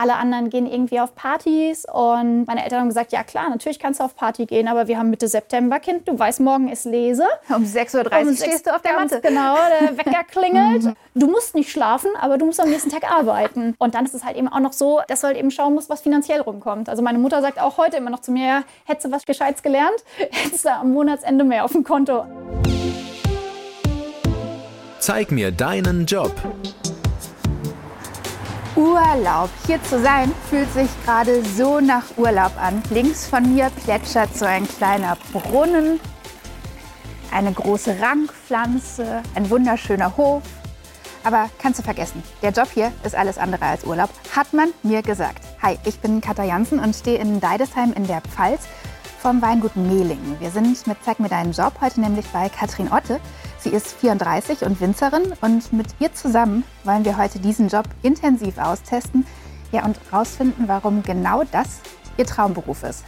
Alle anderen gehen irgendwie auf Partys und meine Eltern haben gesagt, ja klar, natürlich kannst du auf Party gehen, aber wir haben Mitte September, Kind, du weißt, morgen ist Lese. Um 6.30 Uhr stehst du auf der Matte. Genau, der Wecker klingelt. du musst nicht schlafen, aber du musst am nächsten Tag arbeiten. Und dann ist es halt eben auch noch so, dass du halt eben schauen musst, was finanziell rumkommt. Also meine Mutter sagt auch heute immer noch zu mir, ja, hättest du was Gescheites gelernt, hättest du am Monatsende mehr auf dem Konto. Zeig mir deinen Job. Urlaub. Hier zu sein fühlt sich gerade so nach Urlaub an. Links von mir plätschert so ein kleiner Brunnen, eine große Rankpflanze, ein wunderschöner Hof. Aber kannst du vergessen, der Job hier ist alles andere als Urlaub, hat man mir gesagt. Hi, ich bin Katja Jansen und stehe in Deidesheim in der Pfalz vom Weingut Mehlingen. Wir sind mit Zeig mir deinen Job heute nämlich bei Katrin Otte. Sie ist 34 und Winzerin und mit ihr zusammen wollen wir heute diesen Job intensiv austesten ja, und herausfinden, warum genau das ihr Traumberuf ist.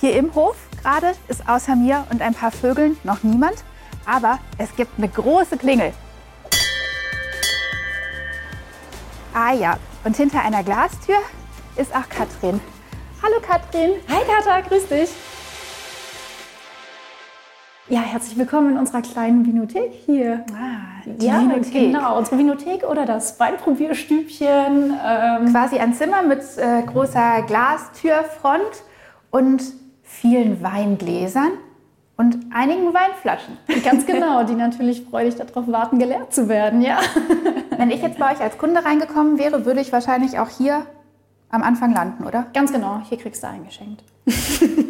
Hier im Hof gerade ist außer mir und ein paar Vögeln noch niemand, aber es gibt eine große Klingel. Ah ja, und hinter einer Glastür ist auch Katrin. Hallo Katrin. Hi Katha, grüß dich. Ja, herzlich willkommen in unserer kleinen Vinothek hier. Ah, die ja, Vinothek. genau, unsere Vinothek oder das Weinprobierstübchen. Ähm, Quasi ein Zimmer mit äh, großer Glastürfront und vielen Weingläsern und einigen Weinflaschen. ganz genau, die natürlich freudig darauf warten, geleert zu werden, ja. Wenn ich jetzt bei euch als Kunde reingekommen wäre, würde ich wahrscheinlich auch hier am Anfang landen, oder? Ganz genau, hier kriegst du eingeschenkt.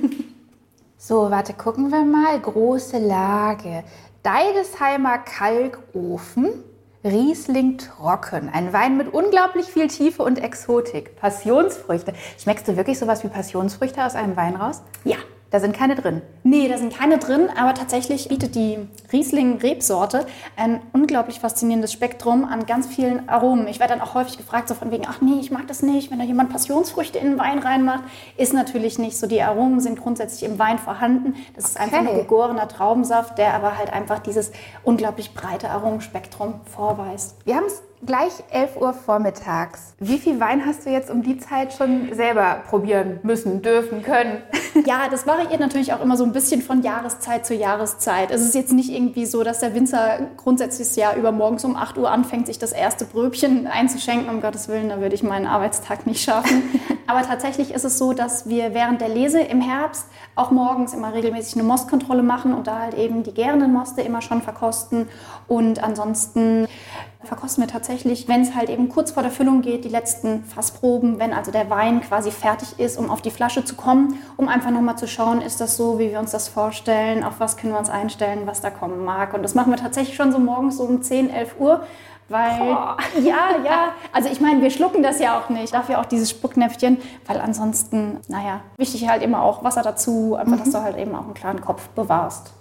So, warte, gucken wir mal. Große Lage. Deidesheimer Kalkofen. Riesling trocken. Ein Wein mit unglaublich viel Tiefe und Exotik. Passionsfrüchte. Schmeckst du wirklich sowas wie Passionsfrüchte aus einem Wein raus? Ja, Da sind keine drin. Nee, da sind keine drin, aber tatsächlich bietet die Riesling-Rebsorte ein unglaublich faszinierendes Spektrum an ganz vielen Aromen. Ich werde dann auch häufig gefragt, so von wegen, ach nee, ich mag das nicht, wenn da jemand Passionsfrüchte in den Wein reinmacht. Ist natürlich nicht so. Die Aromen sind grundsätzlich im Wein vorhanden. Das ist einfach Okay. nur gegorener Traubensaft, der aber halt einfach dieses unglaublich breite Aromenspektrum vorweist. Wir haben es gleich 11 Uhr vormittags. Wie viel Wein hast du jetzt um die Zeit schon selber probieren müssen, dürfen, können? Ja, das variiert natürlich auch immer so ein bisschen von Jahreszeit zu Jahreszeit. Es ist jetzt nicht irgendwie so, dass der Winzer grundsätzlich das Jahr über morgens um 8 Uhr anfängt, sich das erste Bröbchen einzuschenken. Um Gottes Willen, da würde ich meinen Arbeitstag nicht schaffen. Aber tatsächlich ist es so, dass wir während der Lese im Herbst auch morgens immer regelmäßig eine Mostkontrolle machen und da halt eben die gärenden Moste immer schon verkosten. Und ansonsten verkosten wir tatsächlich, wenn es halt eben kurz vor der Füllung geht, die letzten Fassproben, wenn also der Wein quasi fertig ist, um auf die Flasche zu kommen, um einfach nochmal zu schauen, ist das so, wie wir uns das vorstellen, auf was können wir uns einstellen, was da kommen mag. Und das machen wir tatsächlich schon so morgens so um 10, 11 Uhr. Weil, ja, ja, also ich meine, wir schlucken das ja auch nicht. Dafür auch dieses Spucknäpfchen, weil ansonsten, naja, wichtig halt immer auch Wasser dazu, einfach, dass du halt eben auch einen klaren Kopf bewahrst.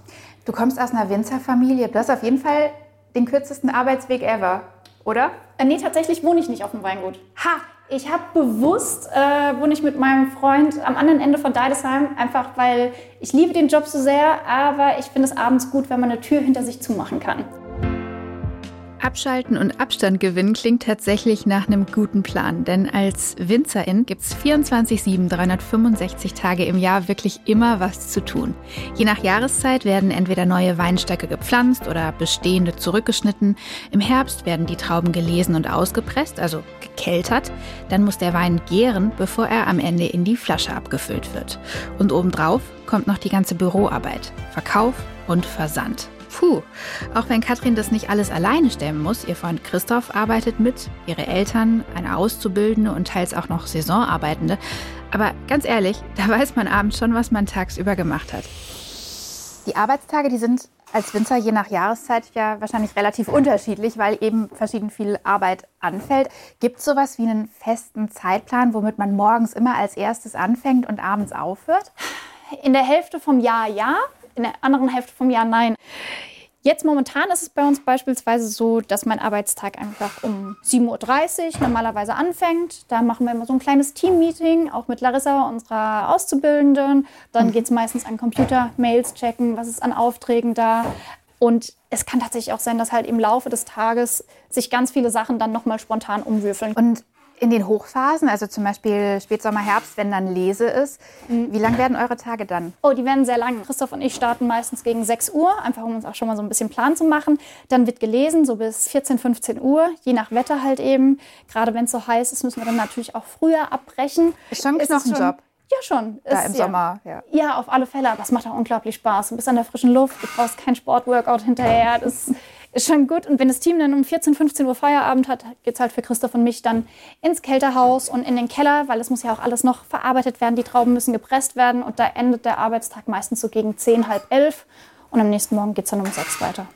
Du kommst aus einer Winzerfamilie. Du hast auf jeden Fall den kürzesten Arbeitsweg ever, oder? Äh, nee, tatsächlich wohne ich nicht auf dem Weingut. Ha! Ich habe bewusst, äh, wohne ich mit meinem Freund am anderen Ende von Deidesheim, einfach weil ich liebe den Job so sehr, aber ich finde es abends gut, wenn man eine Tür hinter sich zumachen kann. Abschalten und Abstand gewinnen klingt tatsächlich nach einem guten Plan, denn als Winzerin gibt's 24-7, 365 Tage im Jahr wirklich immer was zu tun. Je nach Jahreszeit werden entweder neue Weinstöcke gepflanzt oder bestehende zurückgeschnitten. Im Herbst werden die Trauben gelesen und ausgepresst, also gekeltert. Dann muss der Wein gären, bevor er am Ende in die Flasche abgefüllt wird. Und obendrauf kommt noch die ganze Büroarbeit, Verkauf und Versand. Puh, auch wenn Katrin das nicht alles alleine stemmen muss, ihr Freund Christoph arbeitet mit, ihre Eltern, eine Auszubildende und teils auch noch Saisonarbeitende. Aber ganz ehrlich, da weiß man abends schon, was man tagsüber gemacht hat. Die Arbeitstage, die sind als Winzer je nach Jahreszeit ja wahrscheinlich relativ unterschiedlich, weil eben verschieden viel Arbeit anfällt. Gibt es sowas wie einen festen Zeitplan, womit man morgens immer als erstes anfängt und abends aufhört? In der Hälfte vom Jahr ja, in der anderen Hälfte vom Jahr nein. Jetzt momentan ist es bei uns beispielsweise so, dass mein Arbeitstag einfach um 7.30 Uhr normalerweise anfängt. Da machen wir immer so ein kleines Team-Meeting, auch mit Larissa, unserer Auszubildenden. Dann geht es meistens an Computer, Mails checken, was ist an Aufträgen da. Und es kann tatsächlich auch sein, dass halt im Laufe des Tages sich ganz viele Sachen dann nochmal spontan umwürfeln. Und in den Hochphasen, also zum Beispiel Spätsommer, Herbst, wenn dann Lese ist, mhm. wie lang werden eure Tage dann? Oh, die werden sehr lang. Christoph und ich starten meistens gegen 6 Uhr, einfach um uns auch schon mal so ein bisschen Plan zu machen. Dann wird gelesen, so bis 14, 15 Uhr, je nach Wetter halt eben. Gerade wenn es so heiß ist, müssen wir dann natürlich auch früher abbrechen. Ist schon ein Knochenjob. Ja, schon. Da ist, im Sommer, ja. ja. auf alle Fälle. Aber es macht auch unglaublich Spaß. Du bist an der frischen Luft, du brauchst kein Sportworkout hinterher. Das ist schon gut. Und wenn das Team dann um 14, 15 Uhr Feierabend hat, geht es halt für Christoph und mich dann ins Kälterhaus und in den Keller, weil es muss ja auch alles noch verarbeitet werden. Die Trauben müssen gepresst werden. Und da endet der Arbeitstag meistens so gegen 10, halb elf. Und am nächsten Morgen geht es dann um sechs weiter.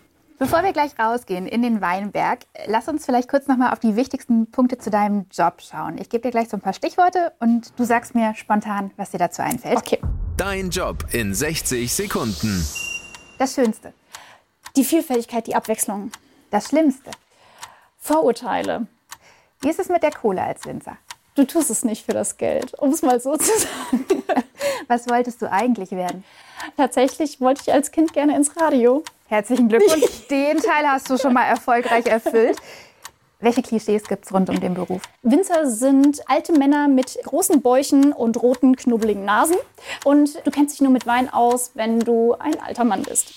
Bevor wir gleich rausgehen in den Weinberg, lass uns vielleicht kurz nochmal auf die wichtigsten Punkte zu deinem Job schauen. Ich gebe dir gleich so ein paar Stichworte und du sagst mir spontan, was dir dazu einfällt. Okay. Dein Job in 60 Sekunden. Das Schönste. Die Vielfältigkeit, die Abwechslung. Das Schlimmste. Vorurteile. Wie ist es mit der Kohle als Winzer? Du tust es nicht für das Geld, um es mal so zu sagen. Was wolltest du eigentlich werden? Tatsächlich wollte ich als Kind gerne ins Radio. Herzlichen Glückwunsch. Den Teil hast du schon mal erfolgreich erfüllt. Welche Klischees gibt es rund um den Beruf? Winzer sind alte Männer mit großen Bäuchen und roten, knubbeligen Nasen. Und du kennst dich nur mit Wein aus, wenn du ein alter Mann bist.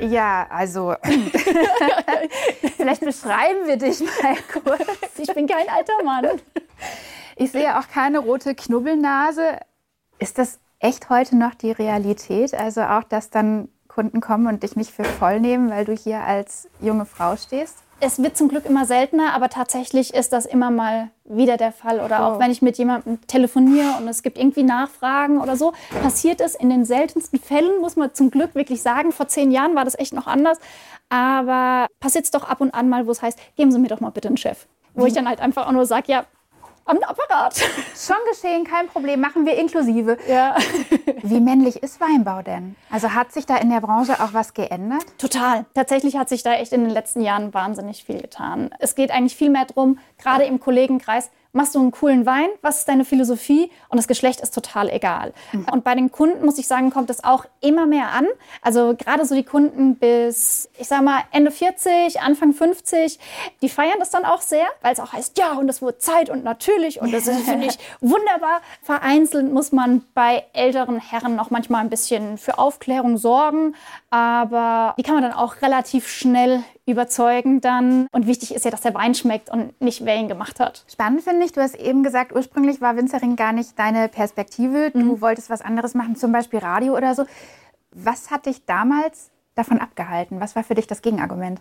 Ja, also vielleicht beschreiben wir dich mal kurz. Ich bin kein alter Mann. Ich sehe auch keine rote Knubbelnase. Ist das echt heute noch die Realität? Also auch, dass dann Kunden kommen und dich nicht für voll nehmen, weil du hier als junge Frau stehst? Es wird zum Glück immer seltener, aber tatsächlich ist das immer mal wieder der Fall. Oder oh. auch wenn ich mit jemandem telefoniere und es gibt irgendwie Nachfragen oder so, passiert es in den seltensten Fällen, muss man zum Glück wirklich sagen. Vor zehn Jahren war das echt noch anders. Aber passiert es doch ab und an mal, wo es heißt, geben Sie mir doch mal bitte einen Chef. Wo ich dann halt einfach auch nur sage, ja, am Apparat. Schon geschehen, kein Problem, machen wir inklusive. Ja. Wie männlich ist Weinbau denn? Also hat sich da in der Branche auch was geändert? Total. Tatsächlich hat sich da echt in den letzten Jahren wahnsinnig viel getan. Es geht eigentlich viel mehr darum, gerade im Kollegenkreis, machst du einen coolen Wein, was ist deine Philosophie und das Geschlecht ist total egal. Mhm. Und bei den Kunden, muss ich sagen, kommt es auch immer mehr an. Also gerade so die Kunden bis, ich sag mal, Ende 40, Anfang 50, die feiern das dann auch sehr, weil es auch heißt, ja, und das wurde Zeit und natürlich und das ist, finde ich, wunderbar. Vereinzelt muss man bei älteren Herren noch manchmal ein bisschen für Aufklärung sorgen, aber die kann man dann auch relativ schnell überzeugen dann. Und wichtig ist ja, dass der Wein schmeckt und nicht wer ihn gemacht hat. Spannend finde ich, du hast eben gesagt, ursprünglich war Winzering gar nicht deine Perspektive. Du mhm. wolltest was anderes machen, zum Beispiel Radio oder so. Was hat dich damals davon abgehalten? Was war für dich das Gegenargument?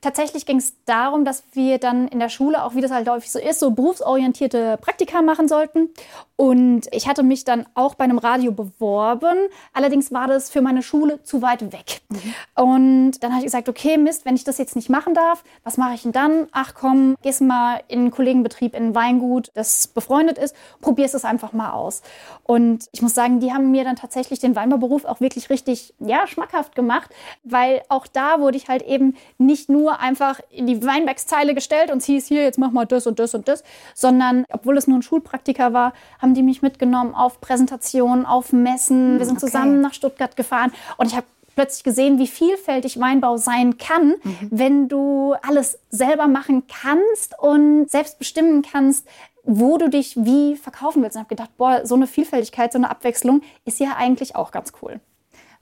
Tatsächlich ging es darum, dass wir dann in der Schule, auch wie das halt häufig so ist, so berufsorientierte Praktika machen sollten. Und ich hatte mich dann auch bei einem Radio beworben. Allerdings war das für meine Schule zu weit weg. Mhm. Und dann habe ich gesagt, okay, Mist, wenn ich das jetzt nicht machen darf, was mache ich denn dann? Ach komm, gehst mal in einen Kollegenbetrieb, in ein Weingut, das befreundet ist, probierst es einfach mal aus. Und ich muss sagen, die haben mir dann tatsächlich den Weinbauberuf auch wirklich richtig, ja, schmackhaft gemacht, weil auch da wurde ich halt eben nicht nur einfach in die Weinbergszeile gestellt und es hieß hier, jetzt mach mal das und das und das, sondern obwohl es nur ein Schulpraktiker war, haben die mich mitgenommen auf Präsentationen, auf Messen. Wir sind okay. zusammen nach Stuttgart gefahren und ich habe plötzlich gesehen, wie vielfältig Weinbau sein kann, mhm. wenn du alles selber machen kannst und selbst bestimmen kannst, wo du dich wie verkaufen willst. Und habe gedacht, boah, so eine Vielfältigkeit, so eine Abwechslung ist ja eigentlich auch ganz cool.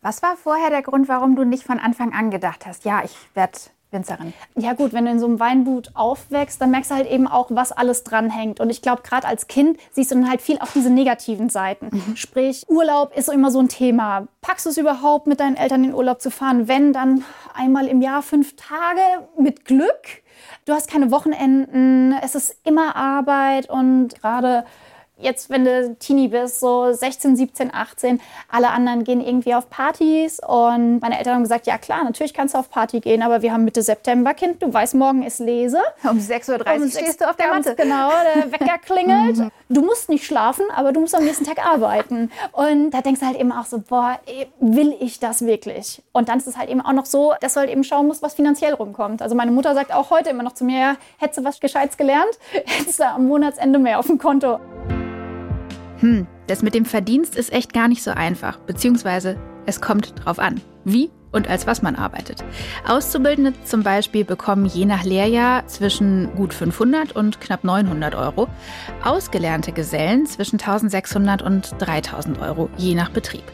Was war vorher der Grund, warum du nicht von Anfang an gedacht hast, ja, ich werde Winzerin? Ja gut, wenn du in so einem Weingut aufwächst, dann merkst du halt eben auch, was alles dranhängt. Und ich glaube, gerade als Kind siehst du dann halt viel auf diese negativen Seiten. Mhm. Sprich, Urlaub ist so immer so ein Thema. Packst du es überhaupt, mit deinen Eltern in Urlaub zu fahren? Wenn, dann einmal im Jahr fünf Tage mit Glück. Du hast keine Wochenenden, es ist immer Arbeit und gerade jetzt, wenn du Teenie bist, so 16, 17, 18, alle anderen gehen irgendwie auf Partys und meine Eltern haben gesagt, ja klar, natürlich kannst du auf Party gehen, aber wir haben Mitte September, Kind, du weißt, morgen ist Lese. Um 6.30 Uhr um stehst du auf der Matte. Genau, der Wecker klingelt. Mhm. du musst nicht schlafen, aber du musst am nächsten Tag arbeiten. Und da denkst du halt eben auch so, boah, will ich das wirklich? Und dann ist es halt eben auch noch so, dass du halt eben schauen musst, was finanziell rumkommt. Also meine Mutter sagt auch heute immer noch zu mir, ja, hättest du was Gescheites gelernt, hättest du am Monatsende mehr auf dem Konto. Hm, das mit dem Verdienst ist echt gar nicht so einfach, beziehungsweise es kommt drauf an. Wie? und als was man arbeitet. Auszubildende zum Beispiel bekommen je nach Lehrjahr zwischen gut 500 und knapp 900 Euro. Ausgelernte Gesellen zwischen 1600 und 3000 Euro, je nach Betrieb.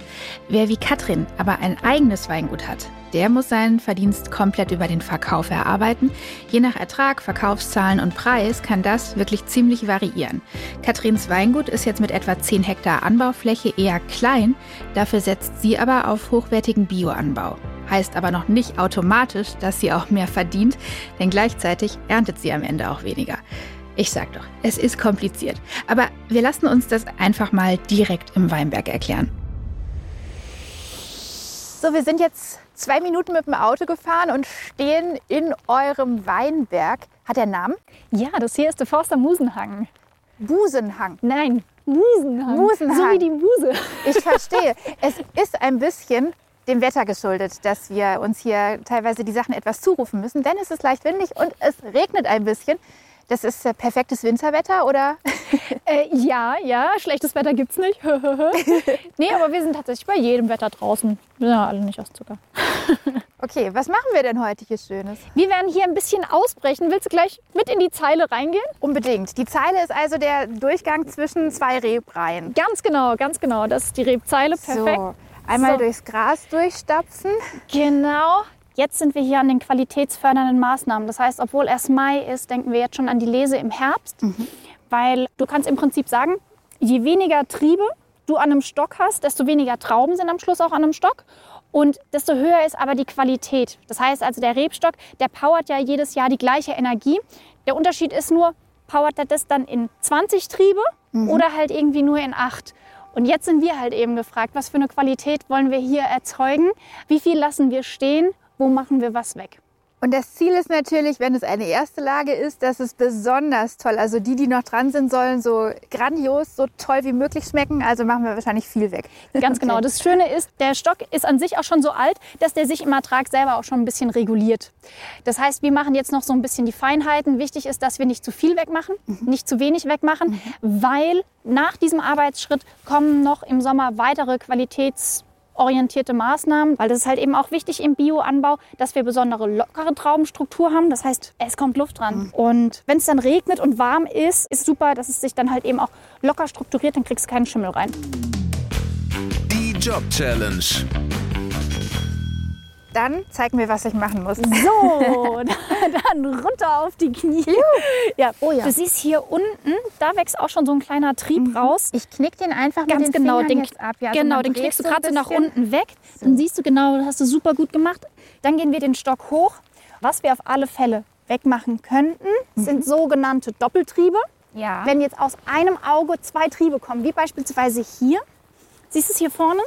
Wer wie Katrin aber ein eigenes Weingut hat, der muss seinen Verdienst komplett über den Verkauf erarbeiten. Je nach Ertrag, Verkaufszahlen und Preis kann das wirklich ziemlich variieren. Katrins Weingut ist jetzt mit etwa 10 Hektar Anbaufläche eher klein, dafür setzt sie aber auf hochwertigen Bioanbau. Heißt aber noch nicht automatisch, dass sie auch mehr verdient, denn gleichzeitig erntet sie am Ende auch weniger. Ich sag doch, es ist kompliziert. Aber wir lassen uns das einfach mal direkt im Weinberg erklären. So, wir sind jetzt zwei Minuten mit dem Auto gefahren und stehen in eurem Weinberg. Hat der Namen? Ja, das hier ist der Forster Musenhang. Busenhang. Nein, Musenhang. Musenhang. So wie die Muse. Ich verstehe. es ist ein bisschen dem Wetter geschuldet, dass wir uns hier teilweise die Sachen etwas zurufen müssen, denn es ist leicht windig und es regnet ein bisschen. Das ist äh, perfektes Winterwetter, oder? Äh, ja, ja, schlechtes Wetter gibt's nicht. nee, aber wir sind tatsächlich bei jedem Wetter draußen. Wir sind ja alle nicht aus Zucker. Okay, was machen wir denn heute hier Schönes? Wir werden hier ein bisschen ausbrechen. Willst du gleich mit in die Zeile reingehen? Unbedingt. Die Zeile ist also der Durchgang zwischen zwei Rebreihen. Ganz genau, ganz genau. Das ist die Rebzeile. Perfekt. So, einmal So. durchs Gras durchstapfen. Genau. Jetzt sind wir hier an den qualitätsfördernden Maßnahmen. Das heißt, obwohl erst Mai ist, denken wir jetzt schon an die Lese im Herbst. Weil du kannst im Prinzip sagen, je weniger Triebe du an einem Stock hast, desto weniger Trauben sind am Schluss auch an einem Stock. Und desto höher ist aber die Qualität. Das heißt also, der Rebstock, der powert ja jedes Jahr die gleiche Energie. Der Unterschied ist nur, powert er das dann in 20 Triebe oder halt irgendwie nur in 8. Und jetzt sind wir halt eben gefragt, was für eine Qualität wollen wir hier erzeugen? Wie viel lassen wir stehen? Wo machen wir was weg? Und das Ziel ist natürlich, wenn es eine erste Lage ist, dass es besonders toll, also die, die noch dran sind, sollen so grandios, so toll wie möglich schmecken. Also machen wir wahrscheinlich viel weg. Ganz genau. Das Schöne ist, der Stock ist an sich auch schon so alt, dass der sich im Ertrag selber auch schon ein bisschen reguliert. Das heißt, wir machen jetzt noch so ein bisschen die Feinheiten. Wichtig ist, dass wir nicht zu viel wegmachen, nicht zu wenig wegmachen, weil nach diesem Arbeitsschritt kommen noch im Sommer weitere Qualitäts orientierte Maßnahmen, weil das ist halt eben auch wichtig im Bioanbau, dass wir besondere lockere Traubenstruktur haben. Das heißt, es kommt Luft dran. Und wenn es dann regnet und warm ist, ist super, dass es sich dann halt eben auch locker strukturiert, dann kriegst du keinen Schimmel rein. Die Job Challenge. Dann zeig mir, was ich machen muss. So, dann runter auf die Knie. Ja, Oh ja. Du siehst hier unten, da wächst auch schon so ein kleiner Trieb raus. Ich knick den einfach Ganz mit den genau, Fingern den, ab. Ja, also genau, den dreht klickst du so gerade so nach unten weg. Dann siehst du genau, das hast du super gut gemacht. Dann gehen wir den Stock hoch. Was wir auf alle Fälle wegmachen könnten, sind sogenannte Doppeltriebe. Ja. Wenn jetzt aus einem Auge zwei Triebe kommen, wie beispielsweise hier, siehst du es hier vorne?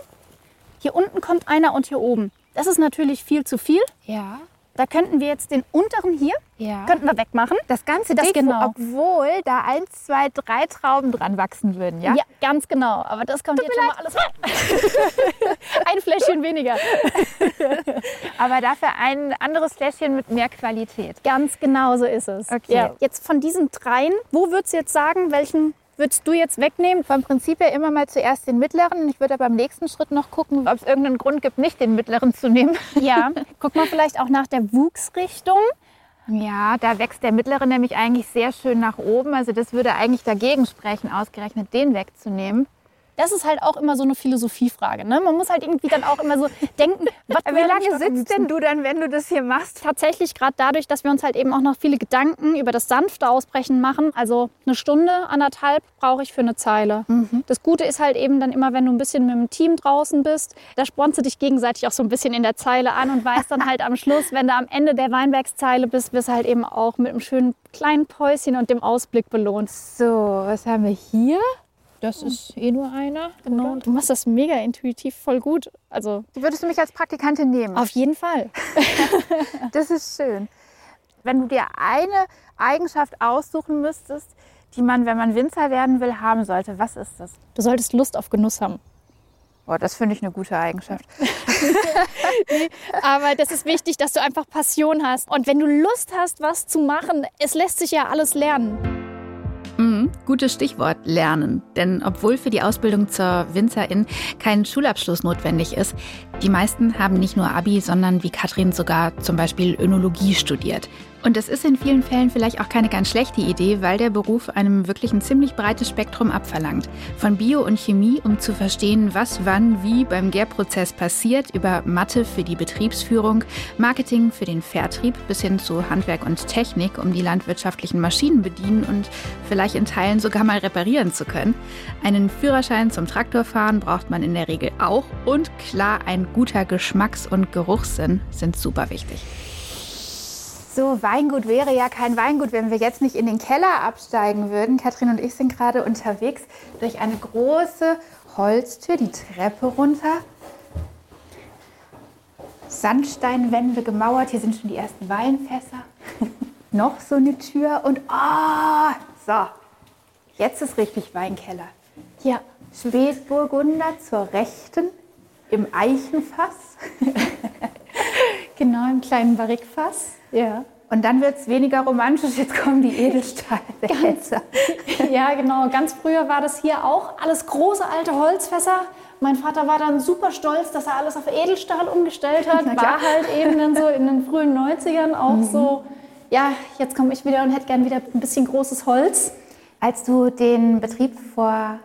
Hier unten kommt einer und hier oben. Das ist natürlich viel zu viel. ja. Da könnten wir jetzt den unteren hier, Ja. könnten wir wegmachen. Das ganze Das dick, genau. obwohl da eins, zwei, drei Trauben dran wachsen würden, ja? Ja, ganz genau. Aber das kommt jetzt schon mal alles Ein Fläschchen weniger. Aber dafür ein anderes Fläschchen mit mehr Qualität. Ganz genau so ist es. Okay. Ja. Jetzt von diesen dreien, wo würdest du jetzt sagen, welchen würdest du jetzt wegnehmen? Vom Prinzip her immer mal zuerst den mittleren. Ich würde aber im nächsten Schritt noch gucken, ob es irgendeinen Grund gibt, nicht den mittleren zu nehmen. Ja, guck mal vielleicht auch nach der Wuchsrichtung. Ja, da wächst der mittlere nämlich eigentlich sehr schön nach oben. Also das würde eigentlich dagegen sprechen, ausgerechnet den wegzunehmen. Das ist halt auch immer so eine Philosophiefrage. Ne? Man muss halt irgendwie dann auch immer so denken, was Wie lange sitzt denn du dann, wenn du das hier machst? tatsächlich gerade dadurch, dass wir uns halt eben auch noch viele Gedanken über das sanfte Ausbrechen machen. Also eine Stunde, anderthalb brauche ich für eine Zeile. Das Gute ist halt eben dann immer, wenn du ein bisschen mit dem Team draußen bist, da spornst du dich gegenseitig auch so ein bisschen in der Zeile an und weißt dann halt am Schluss, wenn du am Ende der Weinbergszeile bist, wirst du halt eben auch mit einem schönen kleinen Päuschen und dem Ausblick belohnt. So, was haben wir hier? Das ist eh nur einer. Genau. Du machst das mega intuitiv voll gut. Also Würdest du mich als Praktikantin nehmen? auf jeden Fall. Das ist schön. Wenn du dir eine Eigenschaft aussuchen müsstest, die man, wenn man Winzer werden will, haben sollte, was ist das? Du solltest Lust auf Genuss haben. Oh, das finde ich eine gute Eigenschaft. Aber das ist wichtig, dass du einfach Passion hast. Und wenn du Lust hast, was zu machen, es lässt sich ja alles lernen. Mhm. Hm, gutes Stichwort, lernen. Denn obwohl für die Ausbildung zur Winzerin kein Schulabschluss notwendig ist, die meisten haben nicht nur Abi, sondern wie Katrin sogar zum Beispiel Önologie studiert. Und das ist in vielen Fällen vielleicht auch keine ganz schlechte Idee, weil der Beruf einem wirklich ein ziemlich breites Spektrum abverlangt. Von Bio und Chemie, um zu verstehen, was wann wie beim Gärprozess passiert, über Mathe für die Betriebsführung, Marketing für den Vertrieb bis hin zu Handwerk und Technik, um die landwirtschaftlichen Maschinen bedienen und vielleicht in Teilen sogar mal reparieren zu können. Einen Führerschein zum Traktorfahren braucht man in der Regel auch und klar, ein guter Geschmacks- und Geruchssinn sind super wichtig. So, Weingut wäre ja kein Weingut, wenn wir jetzt nicht in den Keller absteigen würden. Katrin und ich sind gerade unterwegs durch eine große Holztür, die Treppe runter. Sandsteinwände gemauert, hier sind schon die ersten Weinfässer. Noch so eine Tür und oh, so, jetzt ist richtig Weinkeller. Ja, Spätburgunder zur Rechten im Eichenfass. genau, im kleinen Barrikfass. Ja. Und dann wird es weniger romantisch, jetzt kommen die Edelsteine. ja, genau. Ganz früher war das hier auch alles große alte Holzfässer. Mein Vater war dann super stolz, dass er alles auf Edelstahl umgestellt hat. War halt eben dann so in den frühen 90ern auch mhm. so, ja, jetzt komme ich wieder und hätte gern wieder ein bisschen großes Holz. Als du den Betrieb vor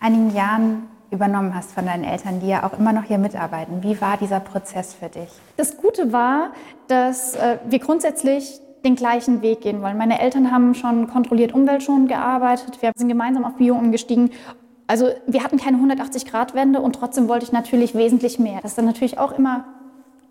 einigen Jahren übernommen hast von deinen Eltern, die ja auch immer noch hier mitarbeiten. Wie war dieser Prozess für dich? Das Gute war, dass äh, wir grundsätzlich den gleichen Weg gehen wollen. Meine Eltern haben schon kontrolliert umweltschonend gearbeitet. Wir sind gemeinsam auf Bio umgestiegen. Also wir hatten keine 180-Grad-Wende und trotzdem wollte ich natürlich wesentlich mehr. Das ist dann natürlich auch immer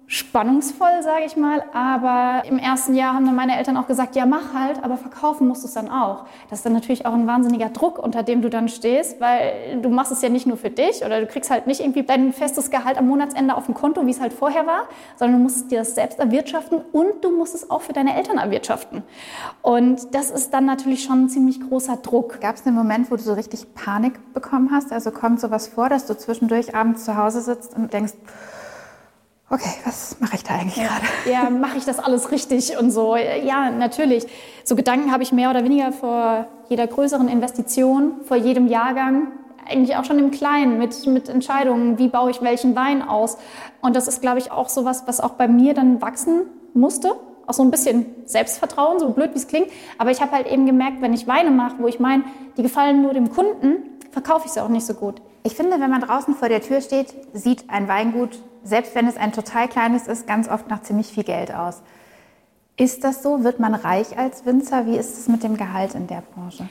spannungsvoll, sage ich mal. Aber im ersten Jahr haben dann meine Eltern auch gesagt, ja, mach halt, aber verkaufen musst du es dann auch. Das ist dann natürlich auch ein wahnsinniger Druck, unter dem du dann stehst, weil du machst es ja nicht nur für dich oder du kriegst halt nicht irgendwie dein festes Gehalt am Monatsende auf dem Konto, wie es halt vorher war, sondern du musst dir das selbst erwirtschaften und du musst es auch für deine Eltern erwirtschaften. Und das ist dann natürlich schon ein ziemlich großer Druck. Gab es einen Moment, wo du so richtig Panik bekommen hast? Also kommt sowas vor, dass du zwischendurch abends zu Hause sitzt und denkst, okay, was mache ich da eigentlich ja. gerade? Ja, mache ich das alles richtig und so? Ja, natürlich. So Gedanken habe ich mehr oder weniger vor jeder größeren Investition, vor jedem Jahrgang, eigentlich auch schon im Kleinen mit, mit Entscheidungen, wie baue ich welchen Wein aus. Und das ist, glaube ich, auch so was, was auch bei mir dann wachsen musste. Auch so ein bisschen Selbstvertrauen, so blöd wie es klingt. Aber ich habe halt eben gemerkt, wenn ich Weine mache, wo ich meine, die gefallen nur dem Kunden, verkaufe ich sie auch nicht so gut. Ich finde, wenn man draußen vor der Tür steht, sieht ein Weingut selbst wenn es ein total kleines ist, ganz oft nach ziemlich viel Geld aus. Ist das so? Wird man reich als Winzer? Wie ist es mit dem Gehalt in der Branche?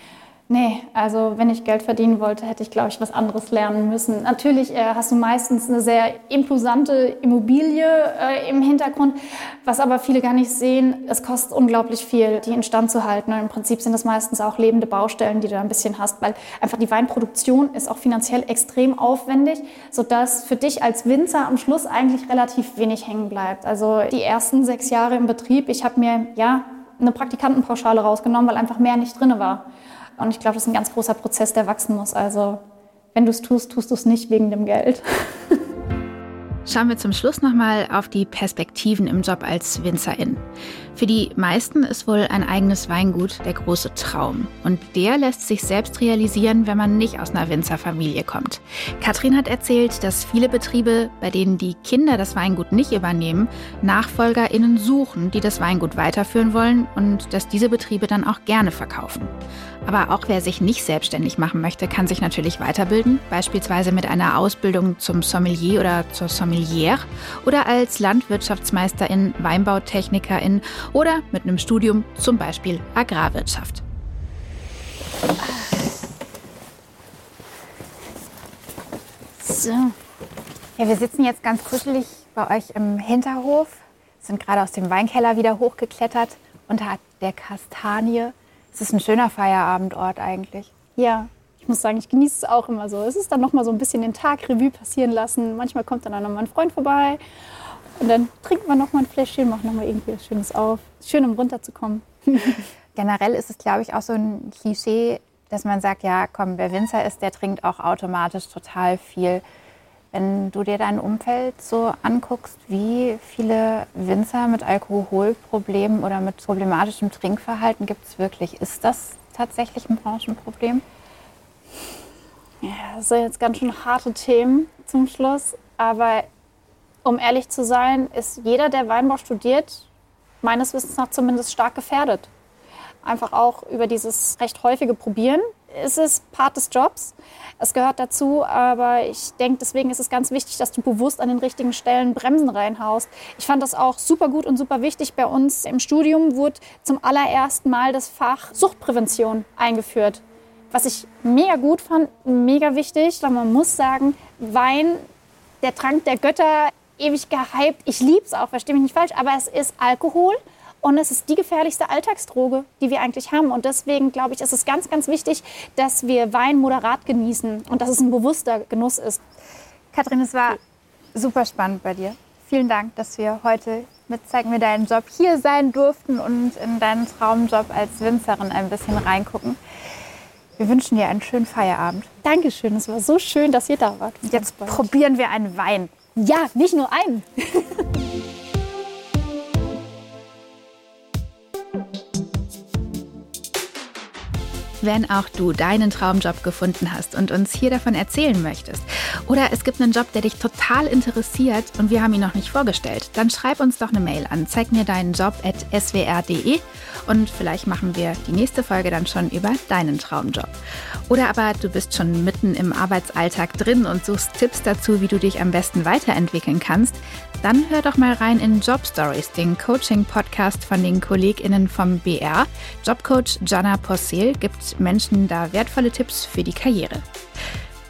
Nee, also wenn ich Geld verdienen wollte, hätte ich, glaube ich, was anderes lernen müssen. Natürlich äh, hast du meistens eine sehr imposante Immobilie äh, im Hintergrund, was aber viele gar nicht sehen. Es kostet unglaublich viel, die instand zu halten. Und im Prinzip sind das meistens auch lebende Baustellen, die du ein bisschen hast, weil einfach die Weinproduktion ist auch finanziell extrem aufwendig, sodass für dich als Winzer am Schluss eigentlich relativ wenig hängen bleibt. Also die ersten sechs Jahre im Betrieb, ich habe mir ja eine Praktikantenpauschale rausgenommen, weil einfach mehr nicht drin war. Und ich glaube, das ist ein ganz großer Prozess, der wachsen muss. Also wenn du es tust, tust du es nicht wegen dem Geld. Schauen wir zum Schluss nochmal auf die Perspektiven im Job als Winzerin. Für die meisten ist wohl ein eigenes Weingut der große Traum. Und der lässt sich selbst realisieren, wenn man nicht aus einer Winzerfamilie kommt. Katrin hat erzählt, dass viele Betriebe, bei denen die Kinder das Weingut nicht übernehmen, NachfolgerInnen suchen, die das Weingut weiterführen wollen und dass diese Betriebe dann auch gerne verkaufen. Aber auch wer sich nicht selbstständig machen möchte, kann sich natürlich weiterbilden, beispielsweise mit einer Ausbildung zum Sommelier oder zur Sommelière oder als Landwirtschaftsmeisterin, Weinbautechnikerin oder mit einem Studium zum Beispiel Agrarwirtschaft. So. Ja, wir sitzen jetzt ganz kuschelig bei euch im Hinterhof, sind gerade aus dem Weinkeller wieder hochgeklettert unter der Kastanie es ist ein schöner Feierabendort eigentlich. Ja, ich muss sagen, ich genieße es auch immer so. Es ist dann noch mal so ein bisschen den Tag Revue passieren lassen. Manchmal kommt dann auch noch mal ein Freund vorbei und dann trinken wir noch mal ein Fläschchen, machen noch mal irgendwie was Schönes auf. Schön, um runterzukommen. Generell ist es, glaube ich, auch so ein Klischee, dass man sagt, ja, komm, wer Winzer ist, der trinkt auch automatisch total viel. Wenn du dir dein Umfeld so anguckst, wie viele Winzer mit Alkoholproblemen oder mit problematischem Trinkverhalten gibt es wirklich? Ist das tatsächlich ein Branchenproblem? Ja, das sind jetzt ganz schön harte Themen zum Schluss. Aber um ehrlich zu sein, ist jeder, der Weinbau studiert, meines Wissens nach zumindest stark gefährdet. Einfach auch über dieses recht häufige Probieren. Es ist Part des Jobs. Es gehört dazu, aber ich denke, deswegen ist es ganz wichtig, dass du bewusst an den richtigen Stellen Bremsen reinhaust. Ich fand das auch super gut und super wichtig. Bei uns im Studium wurde zum allerersten Mal das Fach Suchtprävention eingeführt. Was ich mega gut fand, mega wichtig, weil man muss sagen, Wein, der Trank der Götter, ewig gehypt. Ich liebe es auch, verstehe mich nicht falsch, aber es ist Alkohol und es ist die gefährlichste Alltagsdroge, die wir eigentlich haben. Und deswegen glaube ich, ist es ganz, ganz wichtig, dass wir Wein moderat genießen und dass es ein bewusster Genuss ist. Kathrin, es war super spannend bei dir. Vielen Dank, dass wir heute mit Zeig mir deinen Job hier sein durften und in deinen Traumjob als Winzerin ein bisschen reingucken. Wir wünschen dir einen schönen Feierabend. Dankeschön, es war so schön, dass ihr da wart. Jetzt probieren wir einen Wein. Ja, nicht nur einen. wenn auch du deinen Traumjob gefunden hast und uns hier davon erzählen möchtest. Oder es gibt einen Job, der dich total interessiert und wir haben ihn noch nicht vorgestellt. Dann schreib uns doch eine Mail an. Zeig mir deinen Job at swr.de und vielleicht machen wir die nächste Folge dann schon über deinen Traumjob. Oder aber du bist schon mitten im Arbeitsalltag drin und suchst Tipps dazu, wie du dich am besten weiterentwickeln kannst. Dann hör doch mal rein in Job Stories, den Coaching-Podcast von den KollegInnen vom BR. Jobcoach Jana Possel gibt Menschen da wertvolle Tipps für die Karriere.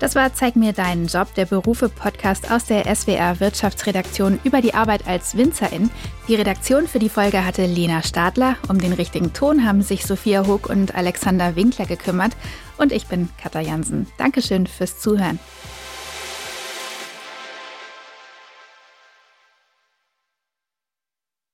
Das war Zeig mir deinen Job, der Berufe-Podcast aus der SWR Wirtschaftsredaktion über die Arbeit als Winzerin. Die Redaktion für die Folge hatte Lena Stadler. Um den richtigen Ton haben sich Sophia Hoog und Alexander Winkler gekümmert. Und ich bin Katja Jansen. Dankeschön fürs Zuhören.